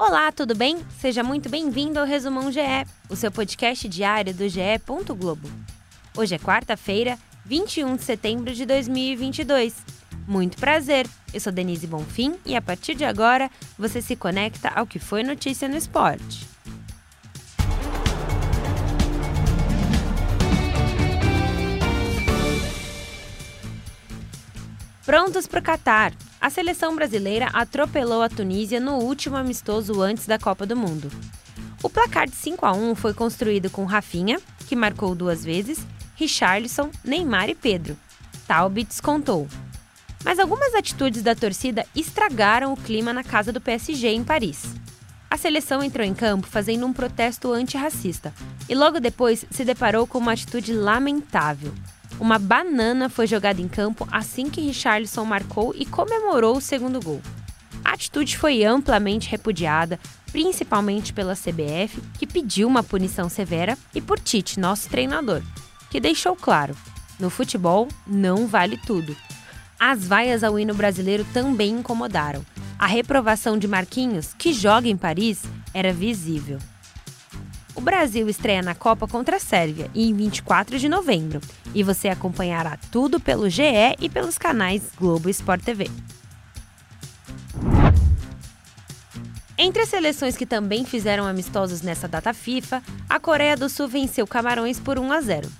Olá, tudo bem? Seja muito bem-vindo ao Resumão GE, o seu podcast diário do GE. Globo. Hoje é quarta-feira, 21 de setembro de 2022. Muito prazer, eu sou Denise Bonfim e a partir de agora você se conecta ao que foi notícia no esporte. Prontos para o Catar. A seleção brasileira atropelou a Tunísia no último amistoso antes da Copa do Mundo. O placar de 5 a 1 foi construído com Rafinha, que marcou duas vezes, Richarlison, Neymar e Pedro. Taube descontou. Mas algumas atitudes da torcida estragaram o clima na casa do PSG em Paris. A seleção entrou em campo fazendo um protesto antirracista e logo depois se deparou com uma atitude lamentável. Uma banana foi jogada em campo assim que Richarlison marcou e comemorou o segundo gol. A atitude foi amplamente repudiada, principalmente pela CBF, que pediu uma punição severa, e por Tite, nosso treinador, que deixou claro: no futebol não vale tudo. As vaias ao hino brasileiro também incomodaram. A reprovação de Marquinhos, que joga em Paris, era visível. O Brasil estreia na Copa contra a Sérvia em 24 de novembro e você acompanhará tudo pelo GE e pelos canais Globo Sport TV. Entre as seleções que também fizeram amistosos nessa data FIFA, a Coreia do Sul venceu Camarões por 1 a 0.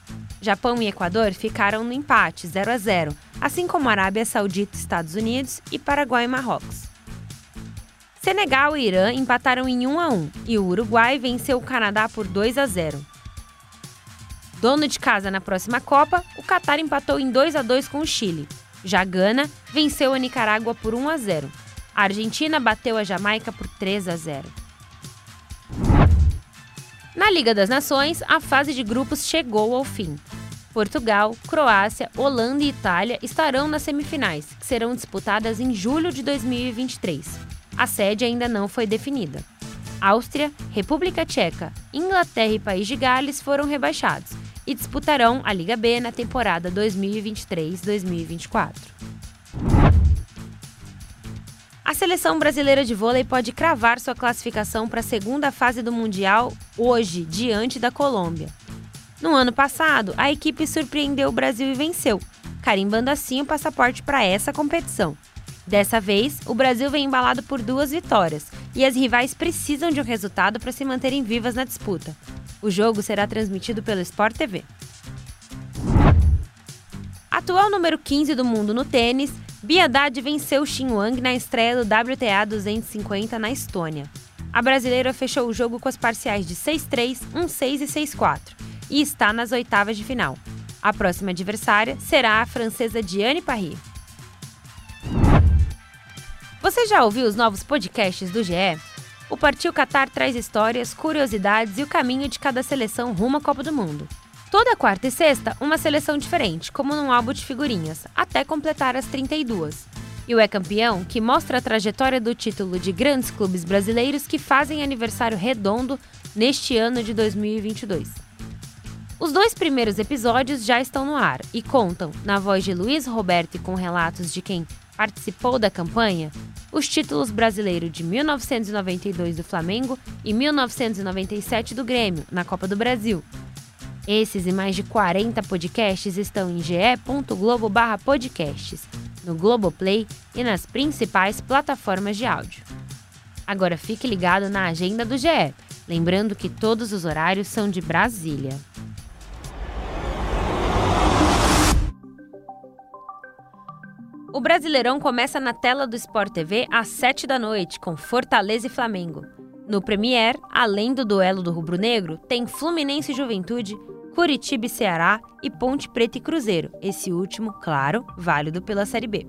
Japão e Equador ficaram no empate 0 a 0, assim como Arábia Saudita, Estados Unidos e Paraguai e Marrocos. Senegal e Irã empataram em 1 a 1 e o Uruguai venceu o Canadá por 2 a 0. Dono de casa na próxima Copa, o Catar empatou em 2 a 2 com o Chile. Já Gana venceu a Nicarágua por 1 a 0. A Argentina bateu a Jamaica por 3 a 0. Na Liga das Nações, a fase de grupos chegou ao fim. Portugal, Croácia, Holanda e Itália estarão nas semifinais, que serão disputadas em julho de 2023. A sede ainda não foi definida. Áustria, República Tcheca, Inglaterra e País de Gales foram rebaixados e disputarão a Liga B na temporada 2023-2024. A seleção brasileira de vôlei pode cravar sua classificação para a segunda fase do Mundial hoje, diante da Colômbia. No ano passado, a equipe surpreendeu o Brasil e venceu, carimbando assim o passaporte para essa competição. Dessa vez, o Brasil vem embalado por duas vitórias e as rivais precisam de um resultado para se manterem vivas na disputa. O jogo será transmitido pelo Sport TV. Atual número 15 do mundo no tênis, Bia Haddad venceu Xin Wang na estreia do WTA 250 na Estônia. A brasileira fechou o jogo com as parciais de 6-3, 1-6 e 6-4 e está nas oitavas de final. A próxima adversária será a francesa Diane Parry. Você já ouviu os novos podcasts do GE? O Partiu Qatar traz histórias, curiosidades e o caminho de cada seleção rumo à Copa do Mundo. Toda quarta e sexta, uma seleção diferente, como num álbum de figurinhas, até completar as 32. E o É Campeão, que mostra a trajetória do título de grandes clubes brasileiros que fazem aniversário redondo neste ano de 2022. Os dois primeiros episódios já estão no ar e contam, na voz de Luiz Roberto e com relatos de quem participou da campanha, os títulos brasileiros de 1992 do Flamengo e 1997 do Grêmio, na Copa do Brasil. Esses e mais de 40 podcasts estão em ge.globo/podcasts, no Globoplay e nas principais plataformas de áudio. Agora fique ligado na agenda do GE, lembrando que todos os horários são de Brasília. O Brasileirão começa na tela do Sport TV às 7 da noite, com Fortaleza e Flamengo. No Premier, além do duelo do Rubro Negro, tem Fluminense e Juventude, Curitiba e Ceará e Ponte Preta e Cruzeiro, esse último, claro, válido pela Série B.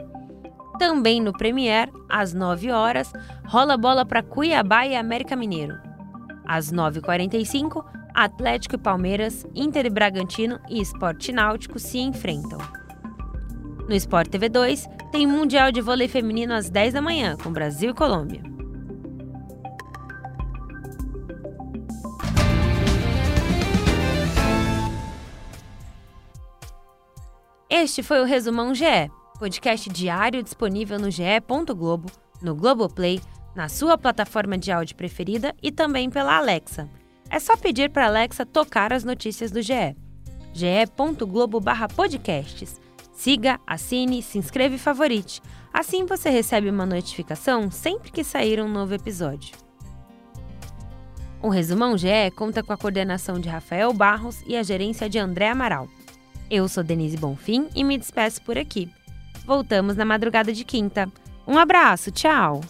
Também no Premier, às 9 horas, rola bola para Cuiabá e América Mineiro. Às 9h45, Atlético e Palmeiras, Inter e Bragantino e Esporte Náutico se enfrentam. No Sport TV 2, tem Mundial de Vôlei Feminino às 10 da manhã, com Brasil e Colômbia. Este foi o Resumão GE, podcast diário disponível no ge.globo, no Globoplay, na sua plataforma de áudio preferida e também pela Alexa. É só pedir para a Alexa tocar as notícias do GE. ge.globo/podcasts. Siga, assine, se inscreva e favorite. Assim você recebe uma notificação sempre que sair um novo episódio. O Resumão GE conta com a coordenação de Rafael Barros e a gerência de André Amaral. Eu sou Denise Bonfim e me despeço por aqui. Voltamos na madrugada de quinta. Um abraço, tchau!